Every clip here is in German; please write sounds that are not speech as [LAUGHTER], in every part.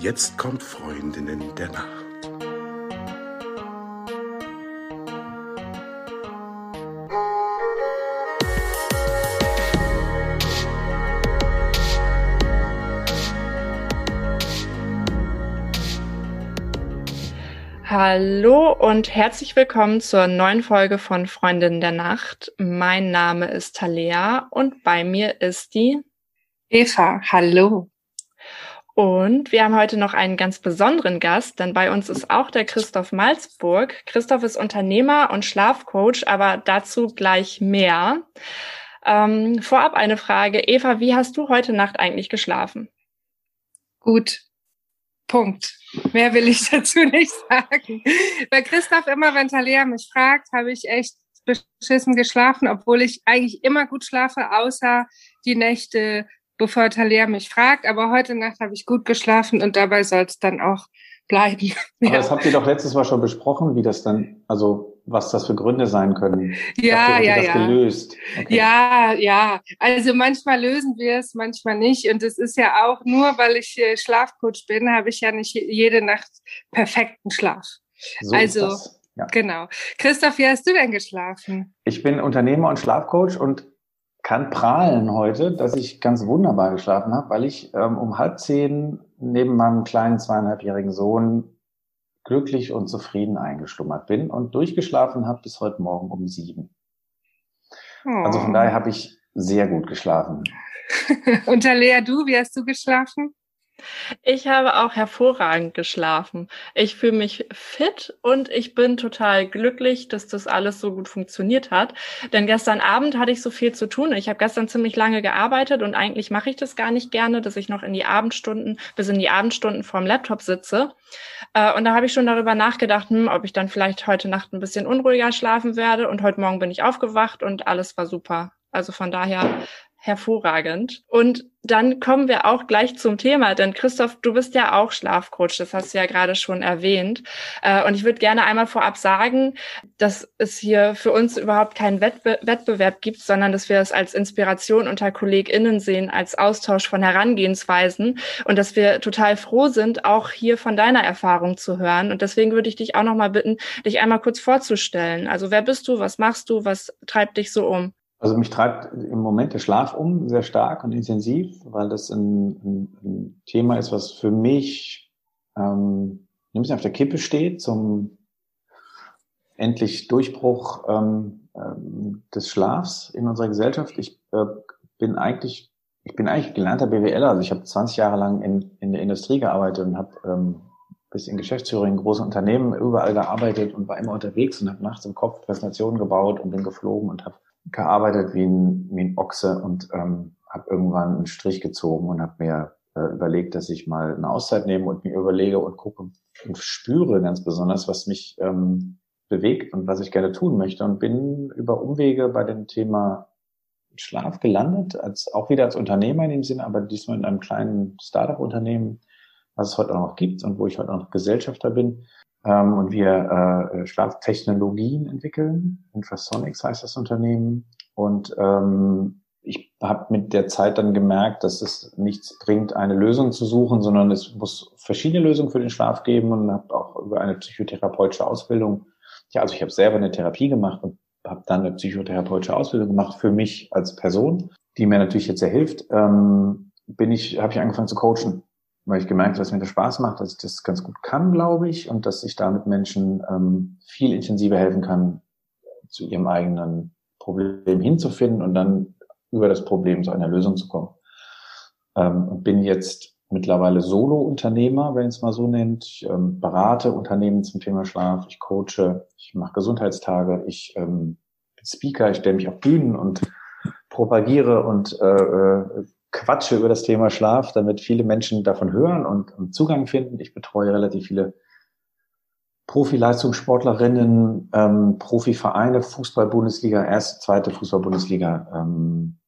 Jetzt kommt Freundinnen der Nacht. Hallo und herzlich willkommen zur neuen Folge von Freundinnen der Nacht. Mein Name ist Talea und bei mir ist die Eva. Hallo. Und wir haben heute noch einen ganz besonderen Gast, denn bei uns ist auch der Christoph Malzburg. Christoph ist Unternehmer und Schlafcoach, aber dazu gleich mehr. Ähm, vorab eine Frage. Eva, wie hast du heute Nacht eigentlich geschlafen? Gut. Punkt. Mehr will ich [LAUGHS] dazu nicht sagen. Bei Christoph immer, wenn Talia mich fragt, habe ich echt beschissen geschlafen, obwohl ich eigentlich immer gut schlafe, außer die Nächte, bevor Talia mich fragt. Aber heute Nacht habe ich gut geschlafen und dabei soll es dann auch bleiben. [LAUGHS] Aber ja. das habt ihr doch letztes Mal schon besprochen, wie das dann, also was das für Gründe sein können. Ja, Dafür, ja, das ja. gelöst. Okay. Ja, ja. Also manchmal lösen wir es, manchmal nicht. Und es ist ja auch nur, weil ich äh, Schlafcoach bin, habe ich ja nicht jede Nacht perfekten Schlaf. So also. Ja. genau. Christoph, wie hast du denn geschlafen? Ich bin Unternehmer und Schlafcoach und kann prahlen heute, dass ich ganz wunderbar geschlafen habe, weil ich ähm, um halb zehn neben meinem kleinen zweieinhalbjährigen Sohn glücklich und zufrieden eingeschlummert bin und durchgeschlafen habe bis heute Morgen um sieben. Oh. Also von daher habe ich sehr gut geschlafen. [LAUGHS] Und Lea, du, wie hast du geschlafen? Ich habe auch hervorragend geschlafen. Ich fühle mich fit und ich bin total glücklich, dass das alles so gut funktioniert hat. Denn gestern Abend hatte ich so viel zu tun. Ich habe gestern ziemlich lange gearbeitet und eigentlich mache ich das gar nicht gerne, dass ich noch in die Abendstunden, bis in die Abendstunden vorm Laptop sitze. Äh, und da habe ich schon darüber nachgedacht, hm, ob ich dann vielleicht heute Nacht ein bisschen unruhiger schlafen werde. Und heute Morgen bin ich aufgewacht und alles war super. Also von daher hervorragend. Und dann kommen wir auch gleich zum Thema, denn Christoph, du bist ja auch Schlafcoach, das hast du ja gerade schon erwähnt. Äh, und ich würde gerne einmal vorab sagen, dass es hier für uns überhaupt keinen Wettbe Wettbewerb gibt, sondern dass wir es als Inspiration unter KollegInnen sehen, als Austausch von Herangehensweisen und dass wir total froh sind, auch hier von deiner Erfahrung zu hören. Und deswegen würde ich dich auch nochmal bitten, dich einmal kurz vorzustellen. Also wer bist du, was machst du, was treibt dich so um? Also mich treibt im Moment der Schlaf um, sehr stark und intensiv, weil das ein, ein, ein Thema ist, was für mich ähm, ein bisschen auf der Kippe steht zum endlich Durchbruch ähm, ähm, des Schlafs in unserer Gesellschaft. Ich äh, bin eigentlich, ich bin eigentlich gelernter BWLer, also ich habe 20 Jahre lang in, in der Industrie gearbeitet und habe ähm, bis in Geschäftsführung in großen Unternehmen überall gearbeitet und war immer unterwegs und habe nachts im Kopf Präsentationen gebaut und bin geflogen und habe gearbeitet wie ein, wie ein Ochse und ähm, habe irgendwann einen Strich gezogen und habe mir äh, überlegt, dass ich mal eine Auszeit nehme und mir überlege und gucke und spüre ganz besonders, was mich ähm, bewegt und was ich gerne tun möchte und bin über Umwege bei dem Thema Schlaf gelandet, als auch wieder als Unternehmer in dem Sinne, aber diesmal in einem kleinen Startup-Unternehmen, was es heute auch noch gibt und wo ich heute auch noch Gesellschafter bin ähm, und wir äh, Schlaftechnologien entwickeln. Infrasonics heißt das Unternehmen. Und ähm, ich habe mit der Zeit dann gemerkt, dass es nichts bringt, eine Lösung zu suchen, sondern es muss verschiedene Lösungen für den Schlaf geben und habe auch über eine psychotherapeutische Ausbildung, ja, also ich habe selber eine Therapie gemacht und habe dann eine psychotherapeutische Ausbildung gemacht für mich als Person, die mir natürlich jetzt sehr hilft. Ähm, bin ich, habe ich angefangen zu coachen weil ich gemerkt habe, dass mir das Spaß macht, dass ich das ganz gut kann, glaube ich, und dass ich damit Menschen ähm, viel intensiver helfen kann, zu ihrem eigenen Problem hinzufinden und dann über das Problem zu einer Lösung zu kommen. Ähm, bin jetzt mittlerweile Solo-Unternehmer, wenn es mal so nennt. Ich ähm, berate Unternehmen zum Thema Schlaf, ich coache, ich mache Gesundheitstage, ich ähm, bin Speaker, ich stelle mich auf Bühnen und propagiere und äh, äh quatsche über das Thema Schlaf, damit viele Menschen davon hören und, und Zugang finden. Ich betreue relativ viele Profileistungssportlerinnen, ähm, Profivereine, Fußball-Bundesliga, erste, zweite Fußball-Bundesliga, ähm,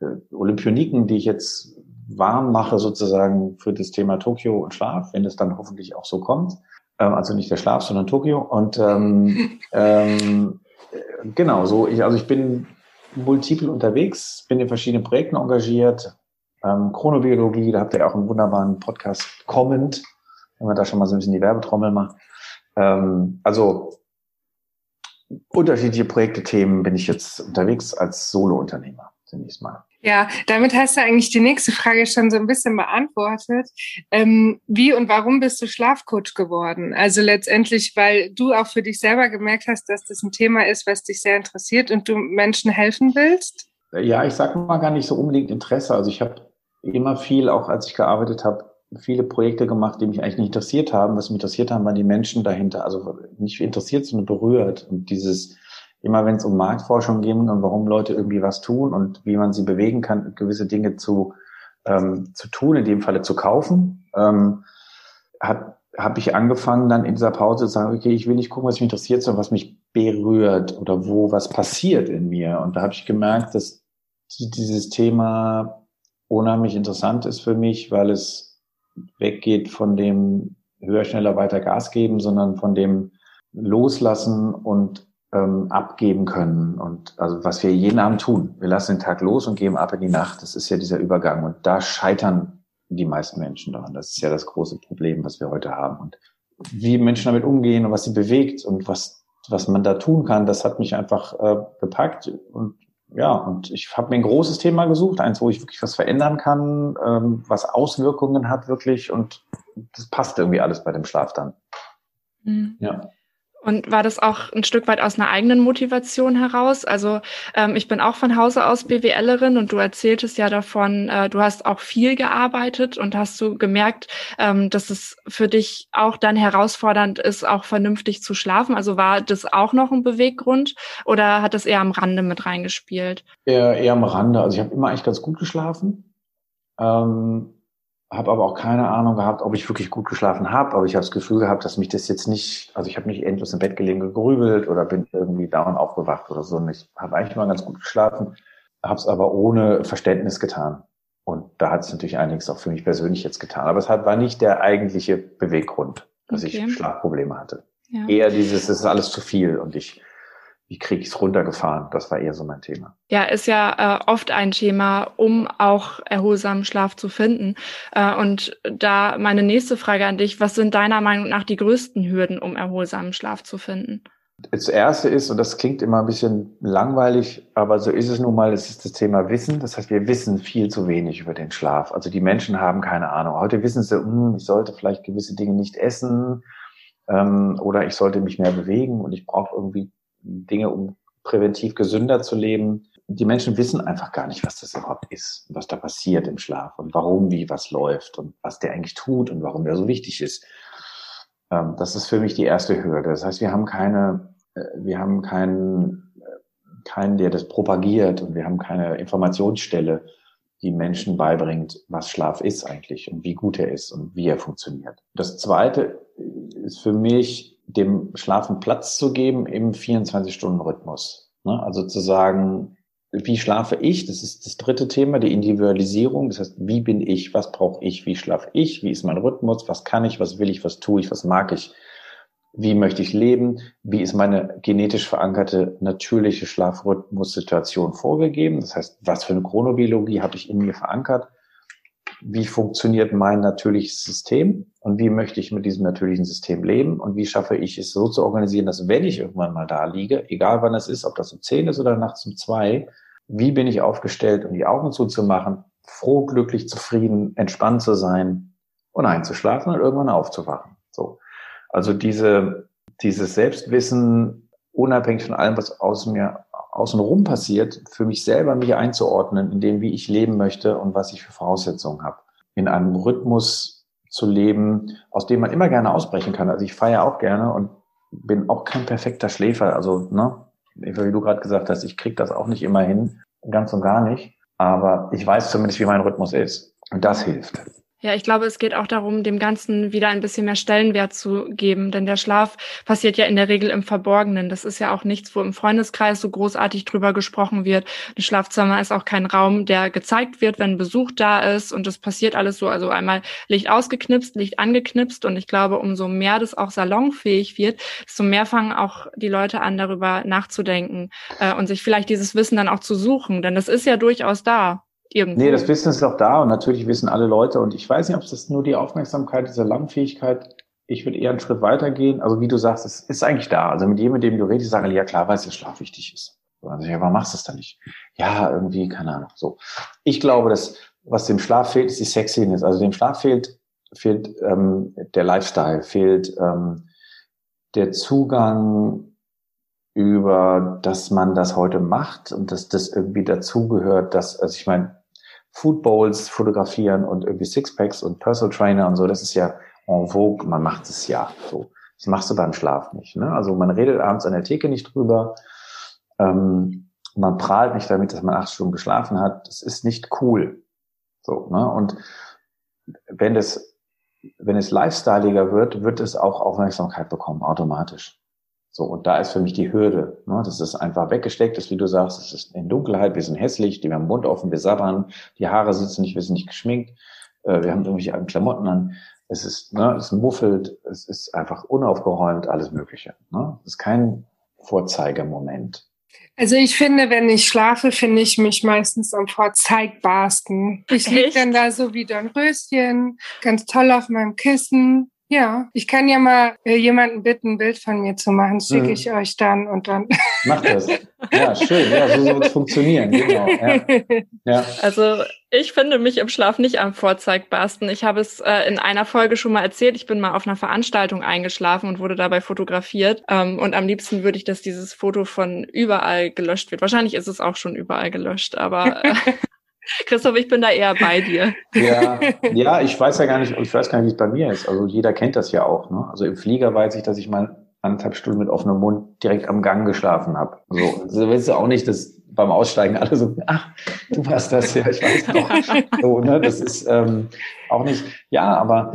äh, Olympioniken, die ich jetzt warm mache sozusagen für das Thema Tokio und Schlaf, wenn es dann hoffentlich auch so kommt. Ähm, also nicht der Schlaf, sondern Tokio. Und ähm, [LAUGHS] ähm, genau, so ich, also ich bin multiple unterwegs, bin in verschiedenen Projekten engagiert, ähm, Chronobiologie, da habt ihr auch einen wunderbaren Podcast Comment wenn man da schon mal so ein bisschen die Werbetrommel macht. Ähm, also unterschiedliche Projekte, Themen bin ich jetzt unterwegs als Solo-Unternehmer zunächst mal. Ja, damit hast du eigentlich die nächste Frage schon so ein bisschen beantwortet. Ähm, wie und warum bist du Schlafcoach geworden? Also letztendlich, weil du auch für dich selber gemerkt hast, dass das ein Thema ist, was dich sehr interessiert und du Menschen helfen willst? Ja, ich sage mal gar nicht so unbedingt Interesse. Also ich habe immer viel, auch als ich gearbeitet habe, viele Projekte gemacht, die mich eigentlich nicht interessiert haben. Was mich interessiert haben, waren die Menschen dahinter. Also nicht interessiert, sondern berührt. Und dieses immer wenn es um Marktforschung ging und warum Leute irgendwie was tun und wie man sie bewegen kann, gewisse Dinge zu, ähm, zu tun, in dem Falle zu kaufen, ähm, hat habe ich angefangen dann in dieser Pause zu sagen, okay, ich will nicht gucken, was mich interessiert, sondern was mich berührt oder wo was passiert in mir. Und da habe ich gemerkt, dass dieses Thema unheimlich interessant ist für mich, weil es weggeht von dem höher, schneller, weiter Gas geben, sondern von dem Loslassen und ähm, abgeben können. Und also was wir jeden Abend tun, wir lassen den Tag los und geben ab in die Nacht. Das ist ja dieser Übergang. Und da scheitern die meisten Menschen daran. Das ist ja das große Problem, was wir heute haben. Und wie Menschen damit umgehen und was sie bewegt und was, was man da tun kann, das hat mich einfach äh, gepackt. Und ja, und ich habe mir ein großes Thema gesucht, eins, wo ich wirklich was verändern kann, ähm, was Auswirkungen hat wirklich. Und das passt irgendwie alles bei dem Schlaf dann. Mhm. Ja. Und war das auch ein Stück weit aus einer eigenen Motivation heraus? Also ähm, ich bin auch von Hause aus BWLerin und du erzähltest ja davon, äh, du hast auch viel gearbeitet und hast du gemerkt, ähm, dass es für dich auch dann herausfordernd ist, auch vernünftig zu schlafen. Also war das auch noch ein Beweggrund oder hat das eher am Rande mit reingespielt? Eher, eher am Rande. Also ich habe immer eigentlich ganz gut geschlafen. Ähm habe aber auch keine Ahnung gehabt, ob ich wirklich gut geschlafen habe, aber ich habe das Gefühl gehabt, dass mich das jetzt nicht, also ich habe nicht endlos im Bett gelegen gegrübelt oder bin irgendwie dauernd aufgewacht oder so. Und ich habe eigentlich mal ganz gut geschlafen, habe es aber ohne Verständnis getan. Und da hat es natürlich einiges auch für mich persönlich jetzt getan. Aber es hat, war nicht der eigentliche Beweggrund, dass okay. ich Schlafprobleme hatte. Ja. Eher dieses, es ist alles zu viel und ich wie kriege ich es runtergefahren? Das war eher so mein Thema. Ja, ist ja äh, oft ein Thema, um auch erholsamen Schlaf zu finden. Äh, und da meine nächste Frage an dich, was sind deiner Meinung nach die größten Hürden, um erholsamen Schlaf zu finden? Das erste ist, und das klingt immer ein bisschen langweilig, aber so ist es nun mal, es ist das Thema Wissen. Das heißt, wir wissen viel zu wenig über den Schlaf. Also die Menschen haben keine Ahnung. Heute wissen sie, hm, ich sollte vielleicht gewisse Dinge nicht essen ähm, oder ich sollte mich mehr bewegen und ich brauche irgendwie Dinge, um präventiv gesünder zu leben. Die Menschen wissen einfach gar nicht, was das überhaupt ist, was da passiert im Schlaf und warum, wie was läuft und was der eigentlich tut und warum der so wichtig ist. Ähm, das ist für mich die erste Hürde. Das heißt, wir haben keine, äh, wir haben keinen, äh, keinen, der das propagiert und wir haben keine Informationsstelle, die Menschen beibringt, was Schlaf ist eigentlich und wie gut er ist und wie er funktioniert. Das zweite ist für mich dem Schlafen Platz zu geben im 24-Stunden-Rhythmus. Ne? Also zu sagen, wie schlafe ich? Das ist das dritte Thema, die Individualisierung. Das heißt, wie bin ich? Was brauche ich? Wie schlafe ich? Wie ist mein Rhythmus? Was kann ich? Was will ich? Was tue ich? Was mag ich? Wie möchte ich leben? Wie ist meine genetisch verankerte natürliche Schlafrhythmussituation vorgegeben? Das heißt, was für eine Chronobiologie habe ich in mir verankert? Wie funktioniert mein natürliches System und wie möchte ich mit diesem natürlichen System leben und wie schaffe ich es so zu organisieren, dass wenn ich irgendwann mal da liege, egal wann es ist, ob das um zehn ist oder nachts um zwei, wie bin ich aufgestellt, um die Augen zuzumachen, froh, glücklich, zufrieden, entspannt zu sein und einzuschlafen und irgendwann aufzuwachen. So. Also diese, dieses Selbstwissen, unabhängig von allem, was aus mir außenrum passiert, für mich selber mich einzuordnen, in dem, wie ich leben möchte und was ich für Voraussetzungen habe. In einem Rhythmus zu leben, aus dem man immer gerne ausbrechen kann. Also ich feiere auch gerne und bin auch kein perfekter Schläfer. Also, ne, wie du gerade gesagt hast, ich krieg das auch nicht immer hin, ganz und gar nicht. Aber ich weiß zumindest, wie mein Rhythmus ist. Und das hilft. Ja, ich glaube, es geht auch darum, dem Ganzen wieder ein bisschen mehr Stellenwert zu geben, denn der Schlaf passiert ja in der Regel im Verborgenen. Das ist ja auch nichts, wo im Freundeskreis so großartig drüber gesprochen wird. Ein Schlafzimmer ist auch kein Raum, der gezeigt wird, wenn Besuch da ist und das passiert alles so, also einmal Licht ausgeknipst, Licht angeknipst und ich glaube, umso mehr das auch salonfähig wird, desto mehr fangen auch die Leute an, darüber nachzudenken äh, und sich vielleicht dieses Wissen dann auch zu suchen, denn das ist ja durchaus da irgendwo. Nee, das Wissen ist doch da und natürlich wissen alle Leute und ich weiß nicht, ob es nur die Aufmerksamkeit, diese Langfähigkeit, ich würde eher einen Schritt weitergehen. Also wie du sagst, es ist eigentlich da. Also mit jedem, mit dem du redest, sagen alle, ja klar, weiß, dass Schlaf wichtig ist. Also, ja, warum machst du es dann nicht? Ja, irgendwie, keine Ahnung. So. Ich glaube, dass was dem Schlaf fehlt, ist die Sexiness. Also dem Schlaf fehlt, fehlt ähm, der Lifestyle, fehlt ähm, der Zugang über, dass man das heute macht und dass das irgendwie dazugehört, dass, also ich meine, Food Bowls fotografieren und irgendwie Sixpacks und Personal Trainer und so, das ist ja en vogue, man macht es ja so. Das machst du beim Schlaf nicht. Ne? Also man redet abends an der Theke nicht drüber, ähm, man prahlt nicht damit, dass man acht Stunden geschlafen hat. Das ist nicht cool. So, ne? Und wenn es, wenn es lifestyleiger wird, wird es auch Aufmerksamkeit bekommen, automatisch. So, und da ist für mich die Hürde. Ne? Das ist einfach weggesteckt ist, wie du sagst, es ist in Dunkelheit, wir sind hässlich, die haben den Mund offen, wir sabbern, die Haare sitzen nicht, wir sind nicht geschminkt, äh, wir haben irgendwelche alten Klamotten an. Es ist, ne, es muffelt, es ist einfach unaufgeräumt, alles Mögliche. Ne? Es ist kein Vorzeigemoment. Also ich finde, wenn ich schlafe, finde ich mich meistens am vorzeigbarsten. Ich liege dann da so wie Röschen, ganz toll auf meinem Kissen, ja, ich kann ja mal äh, jemanden bitten, ein Bild von mir zu machen. Schicke mhm. ich euch dann und dann. Macht das. Ja, schön. Ja, so soll es funktionieren. Genau. Ja. ja. Also ich finde mich im Schlaf nicht am vorzeigbarsten. Ich habe es äh, in einer Folge schon mal erzählt. Ich bin mal auf einer Veranstaltung eingeschlafen und wurde dabei fotografiert. Ähm, und am liebsten würde ich, dass dieses Foto von überall gelöscht wird. Wahrscheinlich ist es auch schon überall gelöscht, aber äh, [LAUGHS] Christoph, ich bin da eher bei dir. Ja, ja, ich weiß ja gar nicht, ich weiß gar nicht, wie es bei mir ist. Also jeder kennt das ja auch. Ne? Also im Flieger weiß ich, dass ich mal anderthalb Stunden mit offenem Mund direkt am Gang geschlafen habe. So, so willst du auch nicht, dass beim Aussteigen alle so, ach, du warst das ja, ich weiß noch. So, ne? Das ist ähm, auch nicht, ja, aber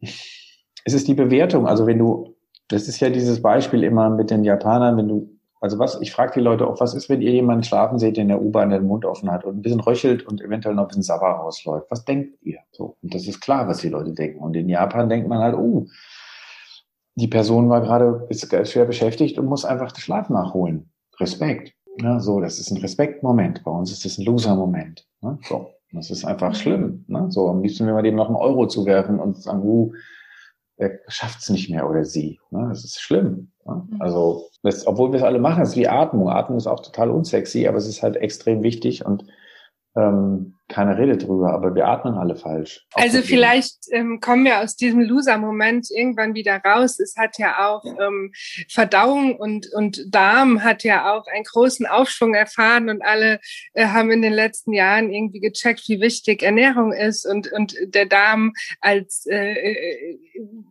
es ist die Bewertung. Also wenn du, das ist ja dieses Beispiel immer mit den Japanern, wenn du also was, ich frage die Leute auch, was ist, wenn ihr jemanden schlafen seht, der in der U-Bahn den Mund offen hat und ein bisschen röchelt und eventuell noch ein bisschen Sabber rausläuft? Was denkt ihr? So. Und das ist klar, was die Leute denken. Und in Japan denkt man halt, oh, die Person war gerade, ist schwer beschäftigt und muss einfach den Schlaf nachholen. Respekt. Ja, so, das ist ein Respektmoment. Bei uns ist das ein Loser-Moment. Ne? So. Das ist einfach schlimm. Ne? So, am liebsten will man dem noch einen Euro zuwerfen und sagen, uh, er schafft es nicht mehr oder sie. Ne? Das ist schlimm. Ne? Mhm. Also, das, obwohl wir es alle machen, das ist wie Atmung. Atmung ist auch total unsexy, aber es ist halt extrem wichtig und ähm, keine Rede drüber, aber wir atmen alle falsch. Also vielleicht ähm, kommen wir aus diesem Loser-Moment irgendwann wieder raus. Es hat ja auch ähm, Verdauung und, und Darm hat ja auch einen großen Aufschwung erfahren und alle äh, haben in den letzten Jahren irgendwie gecheckt, wie wichtig Ernährung ist und, und der Darm als äh, äh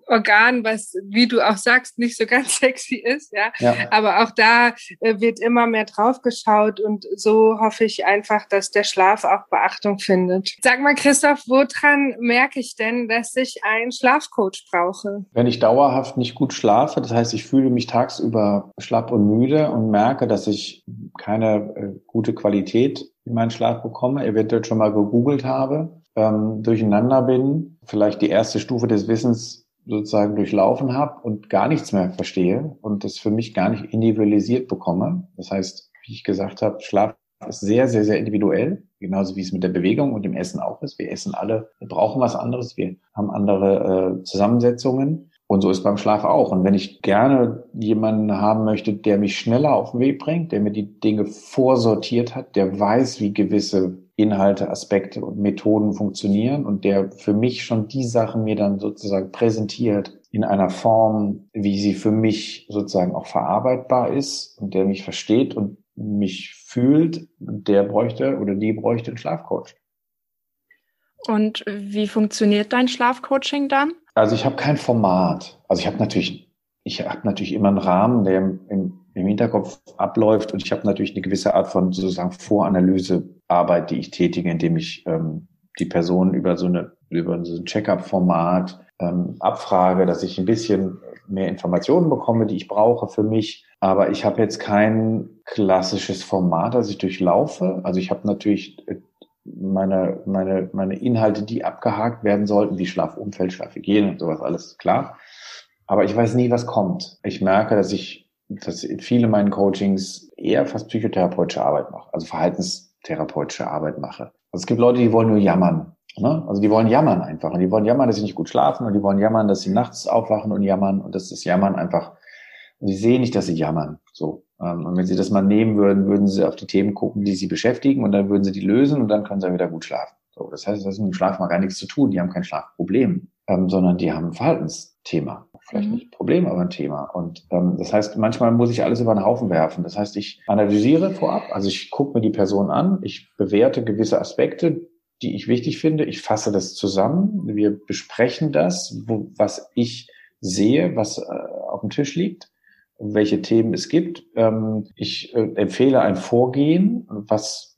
Organ, was, wie du auch sagst, nicht so [LAUGHS] ganz sexy ist, ja. ja. Aber auch da äh, wird immer mehr drauf geschaut und so hoffe ich einfach, dass der Schlaf auch Beachtung Beachtung findet. Sag mal, Christoph, woran merke ich denn, dass ich einen Schlafcoach brauche? Wenn ich dauerhaft nicht gut schlafe, das heißt, ich fühle mich tagsüber schlapp und müde und merke, dass ich keine äh, gute Qualität in meinen Schlaf bekomme, eventuell schon mal gegoogelt habe, ähm, durcheinander bin, vielleicht die erste Stufe des Wissens sozusagen durchlaufen habe und gar nichts mehr verstehe und das für mich gar nicht individualisiert bekomme. Das heißt, wie ich gesagt habe, Schlaf ist sehr, sehr, sehr individuell, genauso wie es mit der Bewegung und dem Essen auch ist. Wir essen alle, wir brauchen was anderes, wir haben andere äh, Zusammensetzungen. Und so ist beim Schlaf auch. Und wenn ich gerne jemanden haben möchte, der mich schneller auf den Weg bringt, der mir die Dinge vorsortiert hat, der weiß, wie gewisse Inhalte, Aspekte und Methoden funktionieren und der für mich schon die Sachen mir dann sozusagen präsentiert in einer Form, wie sie für mich sozusagen auch verarbeitbar ist und der mich versteht und mich fühlt, der bräuchte oder die bräuchte einen Schlafcoach. Und wie funktioniert dein Schlafcoaching dann? Also ich habe kein Format. Also ich habe natürlich, ich habe natürlich immer einen Rahmen, der im, im, im Hinterkopf abläuft und ich habe natürlich eine gewisse Art von sozusagen Voranalysearbeit, die ich tätige, indem ich ähm, die Person über so eine über so ein Check-up-Format ähm, abfrage, dass ich ein bisschen mehr Informationen bekomme, die ich brauche für mich. Aber ich habe jetzt kein klassisches Format, das ich durchlaufe. Also ich habe natürlich äh, meine, meine, meine Inhalte, die abgehakt werden sollten, wie Schlafumfeld, Schlafhygiene und sowas, alles klar. Aber ich weiß nie, was kommt. Ich merke, dass ich, dass viele meinen Coachings eher fast psychotherapeutische Arbeit mache, also verhaltenstherapeutische Arbeit mache. Also es gibt Leute, die wollen nur jammern. Ne? Also die wollen jammern einfach. Und die wollen jammern, dass sie nicht gut schlafen und die wollen jammern, dass sie nachts aufwachen und jammern und dass das Jammern einfach, und sie sehen nicht, dass sie jammern. So. Ähm, und wenn sie das mal nehmen würden, würden sie auf die Themen gucken, die sie beschäftigen und dann würden sie die lösen und dann können sie wieder gut schlafen. So. Das heißt, das ist mit dem Schlaf mal gar nichts zu tun. Die haben kein Schlafproblem, ähm, sondern die haben ein Verhaltensthema. Vielleicht mhm. nicht ein Problem, aber ein Thema. Und ähm, das heißt, manchmal muss ich alles über den Haufen werfen. Das heißt, ich analysiere vorab, also ich gucke mir die Person an, ich bewerte gewisse Aspekte, die ich wichtig finde. Ich fasse das zusammen. Wir besprechen das, wo, was ich sehe, was äh, auf dem Tisch liegt, welche Themen es gibt. Ähm, ich äh, empfehle ein Vorgehen, was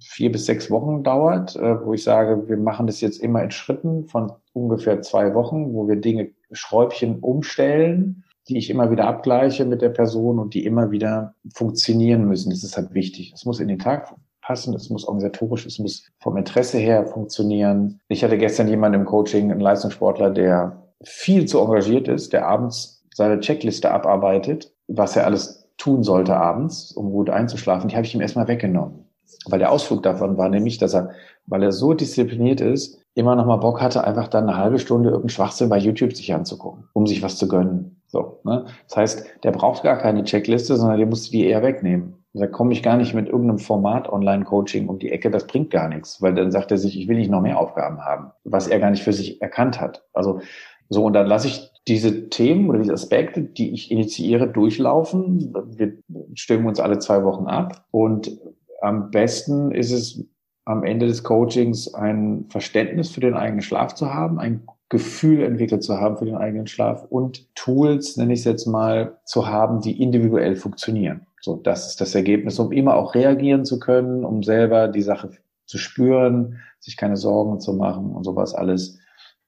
vier bis sechs Wochen dauert, äh, wo ich sage, wir machen das jetzt immer in Schritten von ungefähr zwei Wochen, wo wir Dinge, Schräubchen umstellen, die ich immer wieder abgleiche mit der Person und die immer wieder funktionieren müssen. Das ist halt wichtig. Es muss in den Tag passen, es muss organisatorisch, es muss vom Interesse her funktionieren. Ich hatte gestern jemanden im Coaching, einen Leistungssportler, der viel zu engagiert ist, der abends seine Checkliste abarbeitet, was er alles tun sollte abends, um gut einzuschlafen, die habe ich ihm erstmal weggenommen. Weil der Ausflug davon war nämlich, dass er, weil er so diszipliniert ist, immer noch mal Bock hatte, einfach dann eine halbe Stunde irgendeinen Schwachsinn bei YouTube sich anzugucken, um sich was zu gönnen. So, ne? Das heißt, der braucht gar keine Checkliste, sondern der musste die eher wegnehmen. Da komme ich gar nicht mit irgendeinem Format Online-Coaching um die Ecke, das bringt gar nichts, weil dann sagt er sich, ich will nicht noch mehr Aufgaben haben, was er gar nicht für sich erkannt hat. Also so, und dann lasse ich diese Themen oder diese Aspekte, die ich initiiere, durchlaufen. Wir stimmen uns alle zwei Wochen ab. Und am besten ist es am Ende des Coachings ein Verständnis für den eigenen Schlaf zu haben, ein Gefühl entwickelt zu haben für den eigenen Schlaf und Tools, nenne ich es jetzt mal, zu haben, die individuell funktionieren. So, das ist das Ergebnis, um immer auch reagieren zu können, um selber die Sache zu spüren, sich keine Sorgen zu machen und sowas alles.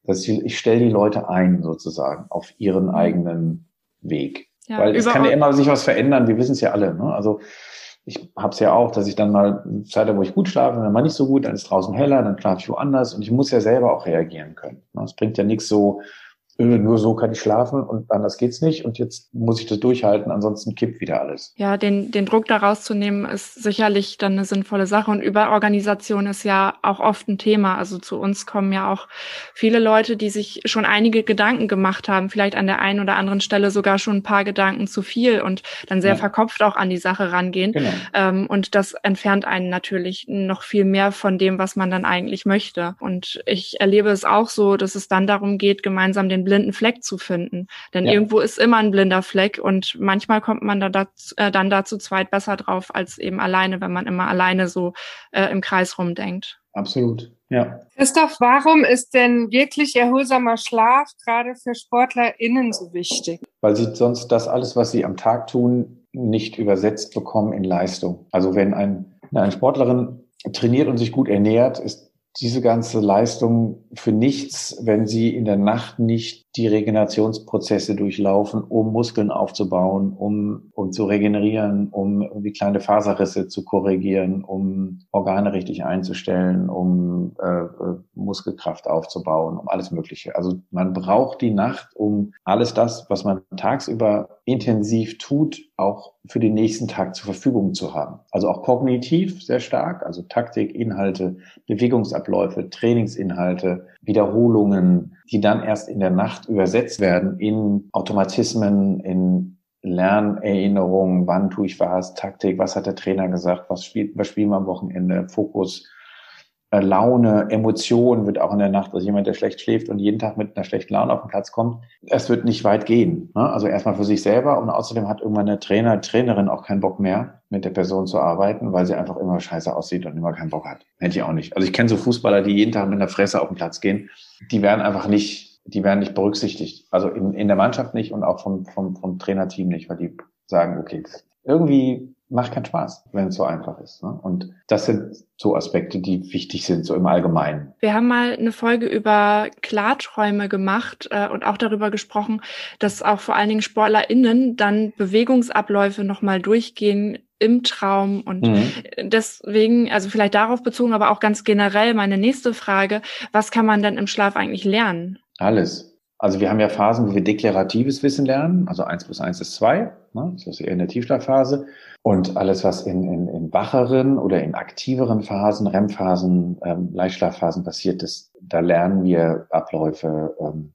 Das, ich, ich stelle die Leute ein sozusagen auf ihren eigenen Weg. Ja, Weil es kann ja immer sich was verändern, wir wissen es ja alle. Ne? Also ich habe es ja auch, dass ich dann mal Zeit habe, wo ich gut schlafe, dann mal nicht so gut, dann ist draußen heller, dann schlafe ich woanders und ich muss ja selber auch reagieren können. Ne? Es bringt ja nichts so, nur so kann ich schlafen und anders geht's nicht und jetzt muss ich das durchhalten, ansonsten kippt wieder alles. Ja, den, den Druck da rauszunehmen ist sicherlich dann eine sinnvolle Sache und Überorganisation ist ja auch oft ein Thema. Also zu uns kommen ja auch viele Leute, die sich schon einige Gedanken gemacht haben, vielleicht an der einen oder anderen Stelle sogar schon ein paar Gedanken zu viel und dann sehr ja. verkopft auch an die Sache rangehen. Genau. Ähm, und das entfernt einen natürlich noch viel mehr von dem, was man dann eigentlich möchte. Und ich erlebe es auch so, dass es dann darum geht, gemeinsam den blinden Fleck zu finden. Denn ja. irgendwo ist immer ein blinder Fleck und manchmal kommt man da dazu, äh, dann dazu zweit besser drauf als eben alleine, wenn man immer alleine so äh, im Kreis rumdenkt. Absolut. Ja. Christoph, warum ist denn wirklich erholsamer Schlaf gerade für SportlerInnen so wichtig? Weil sie sonst das alles, was sie am Tag tun, nicht übersetzt bekommen in Leistung. Also wenn ein, eine Sportlerin trainiert und sich gut ernährt, ist diese ganze Leistung für nichts, wenn sie in der Nacht nicht die Regenerationsprozesse durchlaufen, um Muskeln aufzubauen, um, um zu regenerieren, um irgendwie kleine Faserrisse zu korrigieren, um Organe richtig einzustellen, um äh, äh, Muskelkraft aufzubauen, um alles Mögliche. Also man braucht die Nacht, um alles das, was man tagsüber intensiv tut, auch für den nächsten Tag zur Verfügung zu haben. Also auch kognitiv sehr stark, also Taktik, Inhalte, Bewegungsabläufe, Trainingsinhalte, Wiederholungen, die dann erst in der Nacht übersetzt werden in Automatismen, in Lernerinnerungen, wann tue ich was, Taktik, was hat der Trainer gesagt, was spielt, was spielen wir am Wochenende, Fokus, Laune, Emotion wird auch in der Nacht, also jemand, der schlecht schläft und jeden Tag mit einer schlechten Laune auf den Platz kommt, es wird nicht weit gehen. Ne? Also erstmal für sich selber und außerdem hat irgendwann der Trainer, Trainerin auch keinen Bock mehr, mit der Person zu arbeiten, weil sie einfach immer scheiße aussieht und immer keinen Bock hat. Hätte ich auch nicht. Also ich kenne so Fußballer, die jeden Tag mit einer Fresse auf den Platz gehen, die werden einfach nicht, die werden nicht berücksichtigt. Also in, in der Mannschaft nicht und auch vom, vom, vom Trainerteam nicht, weil die sagen, okay, irgendwie macht keinen Spaß, wenn es so einfach ist. Ne? Und das sind so Aspekte, die wichtig sind, so im Allgemeinen. Wir haben mal eine Folge über Klarträume gemacht äh, und auch darüber gesprochen, dass auch vor allen Dingen SportlerInnen dann Bewegungsabläufe nochmal durchgehen im Traum und mhm. deswegen, also vielleicht darauf bezogen, aber auch ganz generell meine nächste Frage, was kann man dann im Schlaf eigentlich lernen? Alles. Also wir haben ja Phasen, wo wir deklaratives Wissen lernen, also eins plus eins ist zwei, ne? das ist eher in der Tiefschlafphase. Und alles, was in, in, in wacheren oder in aktiveren Phasen, REM-Phasen, ähm, Leichtschlafphasen passiert ist, da lernen wir Abläufe, ähm,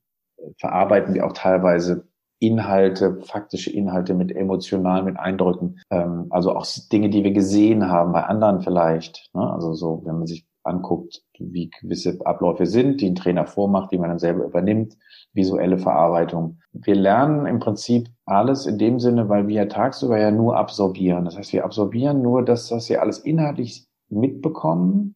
verarbeiten wir auch teilweise Inhalte, faktische Inhalte mit emotional, mit Eindrücken, ähm, also auch Dinge, die wir gesehen haben bei anderen vielleicht. Ne? Also so, wenn man sich anguckt, wie gewisse Abläufe sind, die ein Trainer vormacht, die man dann selber übernimmt, visuelle Verarbeitung. Wir lernen im Prinzip alles in dem Sinne, weil wir ja tagsüber ja nur absorbieren. Das heißt, wir absorbieren nur das, was wir alles inhaltlich mitbekommen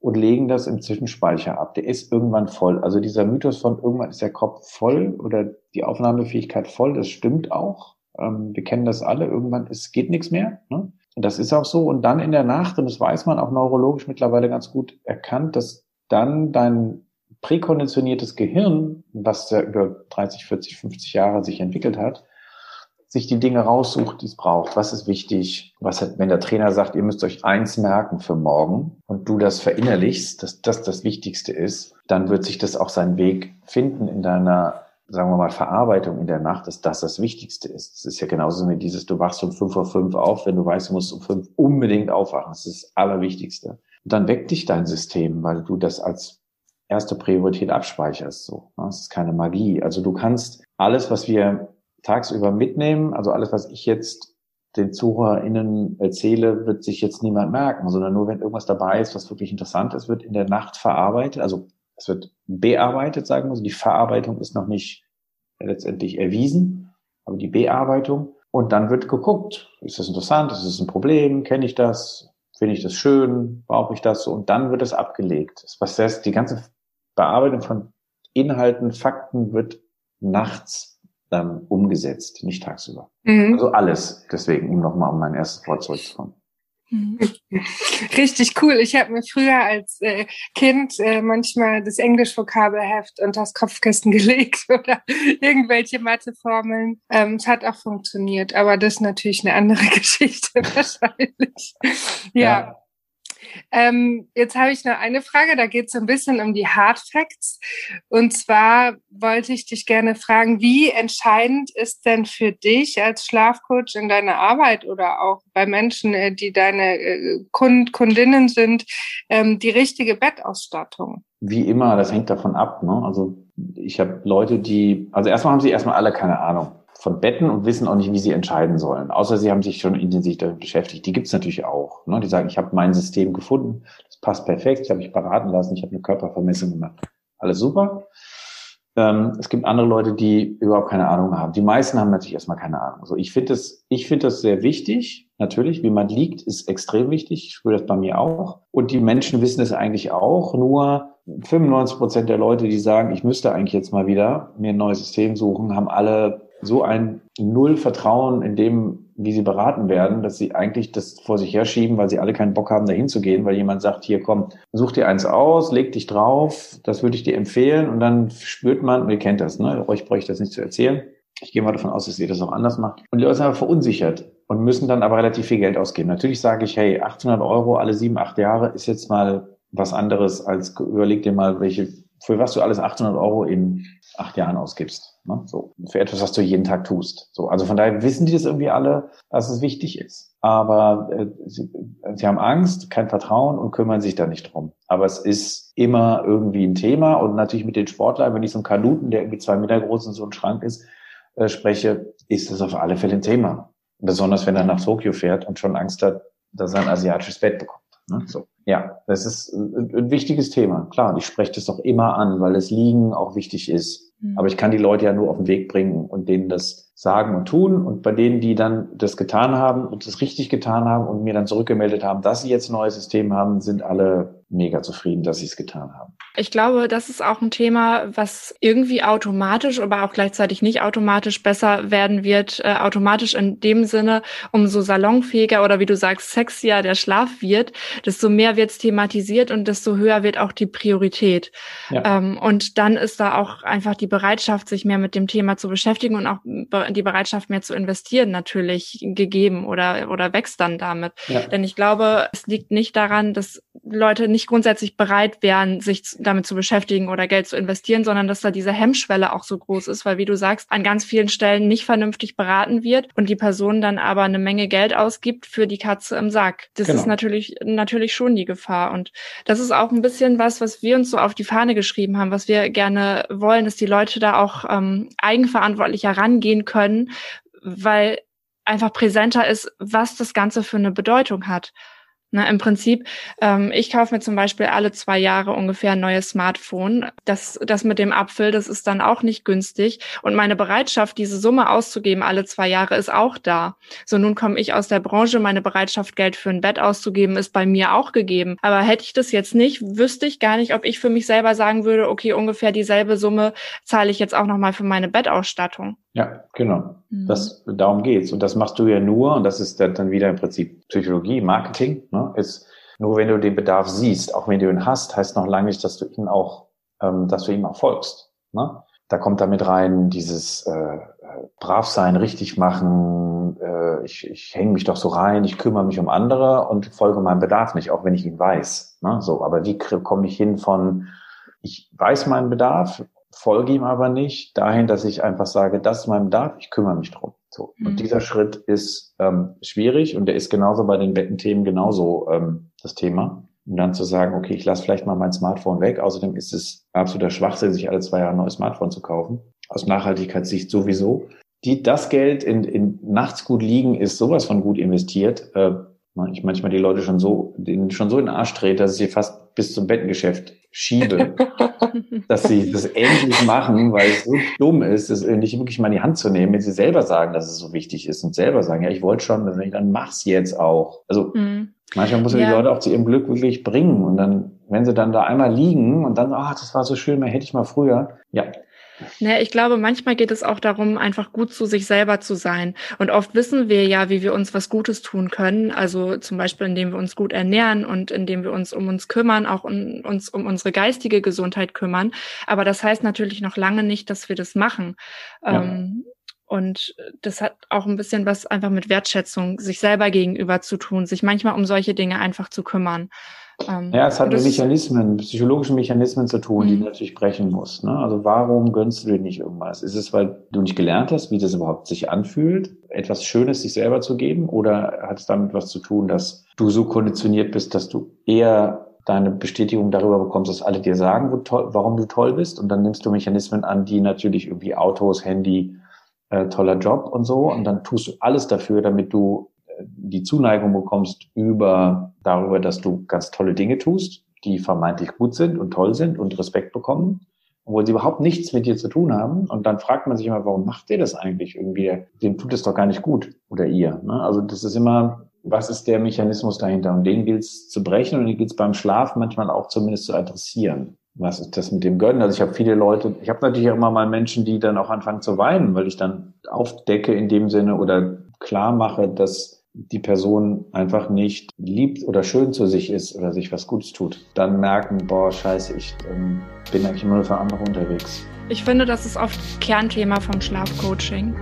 und legen das im Zwischenspeicher ab. Der ist irgendwann voll. Also dieser Mythos von irgendwann ist der Kopf voll oder die Aufnahmefähigkeit voll, das stimmt auch. Ähm, wir kennen das alle. Irgendwann es geht nichts mehr. Ne? Und das ist auch so. Und dann in der Nacht, und das weiß man auch neurologisch mittlerweile ganz gut erkannt, dass dann dein präkonditioniertes Gehirn, was ja über 30, 40, 50 Jahre sich entwickelt hat, sich die Dinge raussucht, die es braucht. Was ist wichtig? Was hat, wenn der Trainer sagt, ihr müsst euch eins merken für morgen und du das verinnerlichst, dass das das Wichtigste ist, dann wird sich das auch seinen Weg finden in deiner, sagen wir mal, Verarbeitung in der Nacht, dass das das Wichtigste ist. Es ist ja genauso wie dieses, du wachst um fünf vor fünf auf, wenn du weißt, du musst um fünf unbedingt aufwachen. Das ist das Allerwichtigste. Und dann weckt dich dein System, weil du das als erste Priorität abspeicherst. So, ne? das ist keine Magie. Also du kannst alles, was wir tagsüber mitnehmen, also alles, was ich jetzt den ZuhörerInnen erzähle, wird sich jetzt niemand merken, sondern nur wenn irgendwas dabei ist, was wirklich interessant ist, wird in der Nacht verarbeitet. Also es wird bearbeitet, sagen wir so. Die Verarbeitung ist noch nicht letztendlich erwiesen, aber die Bearbeitung. Und dann wird geguckt, ist das interessant, ist das ein Problem, kenne ich das, finde ich das schön, brauche ich das so? Und dann wird es abgelegt. Was heißt, die ganze Bearbeitung von Inhalten, Fakten wird nachts dann umgesetzt, nicht tagsüber. Mhm. Also alles. Deswegen, um nochmal um mein erstes Wort zurückzukommen. [LAUGHS] Richtig cool. Ich habe mir früher als äh, Kind äh, manchmal das Englisch-Vokabelheft und das Kopfkissen [LAUGHS] gelegt oder irgendwelche Matheformeln. Ähm, es hat auch funktioniert, aber das ist natürlich eine andere [LAUGHS] Geschichte wahrscheinlich. ja. ja. Ähm, jetzt habe ich noch eine Frage, da geht es ein bisschen um die Hard Facts. Und zwar wollte ich dich gerne fragen, wie entscheidend ist denn für dich als Schlafcoach in deiner Arbeit oder auch bei Menschen, äh, die deine äh, Kund Kundinnen sind, ähm, die richtige Bettausstattung? Wie immer, das hängt davon ab. Ne? Also ich habe Leute, die, also erstmal haben sie erstmal alle keine Ahnung von Betten und wissen auch nicht, wie sie entscheiden sollen. Außer sie haben sich schon intensiv damit beschäftigt. Die gibt es natürlich auch. Ne? Die sagen, ich habe mein System gefunden, das passt perfekt, ich habe mich beraten lassen, ich habe eine Körpervermessung gemacht. Alles super. Ähm, es gibt andere Leute, die überhaupt keine Ahnung haben. Die meisten haben natürlich erstmal keine Ahnung. Also ich finde das, ich finde das sehr wichtig. Natürlich, wie man liegt, ist extrem wichtig. Ich spüre das bei mir auch. Und die Menschen wissen es eigentlich auch. Nur 95 Prozent der Leute, die sagen, ich müsste eigentlich jetzt mal wieder mir ein neues System suchen, haben alle so ein Null Vertrauen in dem, wie sie beraten werden, dass sie eigentlich das vor sich herschieben, weil sie alle keinen Bock haben, dahin zu gehen, weil jemand sagt, hier komm, such dir eins aus, leg dich drauf, das würde ich dir empfehlen und dann spürt man, ihr kennt das, ne? Euch bräuchte ich das nicht zu erzählen. Ich gehe mal davon aus, dass ihr das auch anders macht. Und die Leute sind aber verunsichert und müssen dann aber relativ viel Geld ausgeben. Natürlich sage ich, hey, 800 Euro alle sieben, acht Jahre ist jetzt mal was anderes als überleg dir mal, welche, für was du alles 800 Euro in acht Jahren ausgibst. Ne? So, für etwas, was du jeden Tag tust. So, also von daher wissen die das irgendwie alle, dass es wichtig ist. Aber äh, sie, sie haben Angst, kein Vertrauen und kümmern sich da nicht drum. Aber es ist immer irgendwie ein Thema und natürlich mit den Sportlern, wenn ich so einen Kanuten, der irgendwie zwei Meter groß und so ein Schrank ist, äh, spreche, ist das auf alle Fälle ein Thema. Besonders wenn er nach Tokio fährt und schon Angst hat, dass er ein asiatisches Bett bekommt. Ne? So. Ja, das ist ein, ein wichtiges Thema. Klar, ich spreche das auch immer an, weil das Liegen auch wichtig ist. Mhm. Aber ich kann die Leute ja nur auf den Weg bringen und denen das sagen und tun. Und bei denen, die dann das getan haben und das richtig getan haben und mir dann zurückgemeldet haben, dass sie jetzt ein neues System haben, sind alle mega zufrieden, dass sie es getan haben. Ich glaube, das ist auch ein Thema, was irgendwie automatisch, aber auch gleichzeitig nicht automatisch besser werden wird. Äh, automatisch in dem Sinne, umso salonfähiger oder wie du sagst, sexier der Schlaf wird, desto mehr wird es thematisiert und desto höher wird auch die Priorität. Ja. Ähm, und dann ist da auch einfach die Bereitschaft, sich mehr mit dem Thema zu beschäftigen und auch die Bereitschaft, mehr zu investieren, natürlich gegeben oder, oder wächst dann damit. Ja. Denn ich glaube, es liegt nicht daran, dass Leute nicht grundsätzlich bereit wären, sich damit zu beschäftigen oder Geld zu investieren, sondern dass da diese Hemmschwelle auch so groß ist, weil wie du sagst, an ganz vielen Stellen nicht vernünftig beraten wird und die Person dann aber eine Menge Geld ausgibt für die Katze im Sack. Das genau. ist natürlich, natürlich schon die Gefahr. Und das ist auch ein bisschen was, was wir uns so auf die Fahne geschrieben haben, was wir gerne wollen, dass die Leute da auch ähm, eigenverantwortlicher rangehen können, weil einfach präsenter ist, was das Ganze für eine Bedeutung hat. Na, Im Prinzip, ähm, ich kaufe mir zum Beispiel alle zwei Jahre ungefähr ein neues Smartphone. Das, das mit dem Apfel, das ist dann auch nicht günstig. Und meine Bereitschaft, diese Summe auszugeben alle zwei Jahre, ist auch da. So, nun komme ich aus der Branche, meine Bereitschaft, Geld für ein Bett auszugeben, ist bei mir auch gegeben. Aber hätte ich das jetzt nicht, wüsste ich gar nicht, ob ich für mich selber sagen würde, okay, ungefähr dieselbe Summe zahle ich jetzt auch nochmal für meine Bettausstattung. Ja, genau. Mhm. Das, darum geht's. Und das machst du ja nur, und das ist dann wieder im Prinzip Psychologie, Marketing, ne, ist nur wenn du den Bedarf siehst, auch wenn du ihn hast, heißt noch lange nicht, dass du ihn auch, ähm, dass du ihm auch folgst. Ne? Da kommt damit rein dieses äh, äh brav sein, richtig machen, äh, ich, ich hänge mich doch so rein, ich kümmere mich um andere und folge meinem Bedarf nicht, auch wenn ich ihn weiß. Ne? So, aber wie komme ich hin von ich weiß meinen Bedarf, folge ihm aber nicht dahin, dass ich einfach sage, das ist mein Bedarf, ich kümmere mich drum. So. Mhm. Und dieser Schritt ist ähm, schwierig und der ist genauso bei den Bettenthemen genauso ähm, das Thema. Und dann zu sagen, okay, ich lasse vielleicht mal mein Smartphone weg. Außerdem ist es absoluter Schwachsinn, sich alle zwei Jahre ein neues Smartphone zu kaufen. Aus Nachhaltigkeitssicht sowieso. Die, das Geld in, in nachts gut liegen ist sowas von gut investiert. Äh, ich manchmal die Leute schon so, denen schon so in den Arsch dreht, dass ich sie fast bis zum Bettengeschäft schiebe, [LAUGHS] dass sie das endlich machen, weil es so dumm ist, es nicht wirklich mal in die Hand zu nehmen, wenn sie selber sagen, dass es so wichtig ist und selber sagen, ja, ich wollte schon, dann mach's jetzt auch. Also mhm. manchmal muss man ja. die Leute auch zu ihrem Glück wirklich bringen und dann, wenn sie dann da einmal liegen und dann, ach, das war so schön, mehr hätte ich mal früher, ja, naja, ich glaube, manchmal geht es auch darum, einfach gut zu sich selber zu sein. Und oft wissen wir ja, wie wir uns was Gutes tun können. Also zum Beispiel, indem wir uns gut ernähren und indem wir uns um uns kümmern, auch um, uns um unsere geistige Gesundheit kümmern. Aber das heißt natürlich noch lange nicht, dass wir das machen. Ja. Ähm, und das hat auch ein bisschen was einfach mit Wertschätzung, sich selber gegenüber zu tun, sich manchmal um solche Dinge einfach zu kümmern. Ähm, ja, es hat mit Mechanismen, psychologischen Mechanismen zu tun, die mhm. du natürlich brechen musst. Ne? Also warum gönnst du dir nicht irgendwas? Ist es, weil du nicht gelernt hast, wie das überhaupt sich anfühlt, etwas Schönes sich selber zu geben? Oder hat es damit was zu tun, dass du so konditioniert bist, dass du eher deine Bestätigung darüber bekommst, dass alle dir sagen, warum du toll bist? Und dann nimmst du Mechanismen an, die natürlich irgendwie Autos, Handy, äh, toller Job und so. Und dann tust du alles dafür, damit du die Zuneigung bekommst über darüber, dass du ganz tolle Dinge tust, die vermeintlich gut sind und toll sind und Respekt bekommen, obwohl sie überhaupt nichts mit dir zu tun haben. Und dann fragt man sich immer, warum macht der das eigentlich irgendwie? Dem tut es doch gar nicht gut oder ihr. Ne? Also das ist immer, was ist der Mechanismus dahinter? Und den gilt es zu brechen und den gilt es beim Schlaf manchmal auch zumindest zu adressieren. Was ist das mit dem Gönnen? Also ich habe viele Leute, ich habe natürlich auch immer mal Menschen, die dann auch anfangen zu weinen, weil ich dann aufdecke in dem Sinne oder klar mache, dass die Person einfach nicht liebt oder schön zu sich ist oder sich was Gutes tut, dann merken, boah, scheiße, ich ähm, bin eigentlich immer nur für andere unterwegs. Ich finde, das ist oft Kernthema vom Schlafcoaching.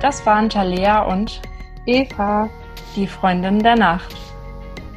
Das waren Talea und Eva, die Freundin der Nacht.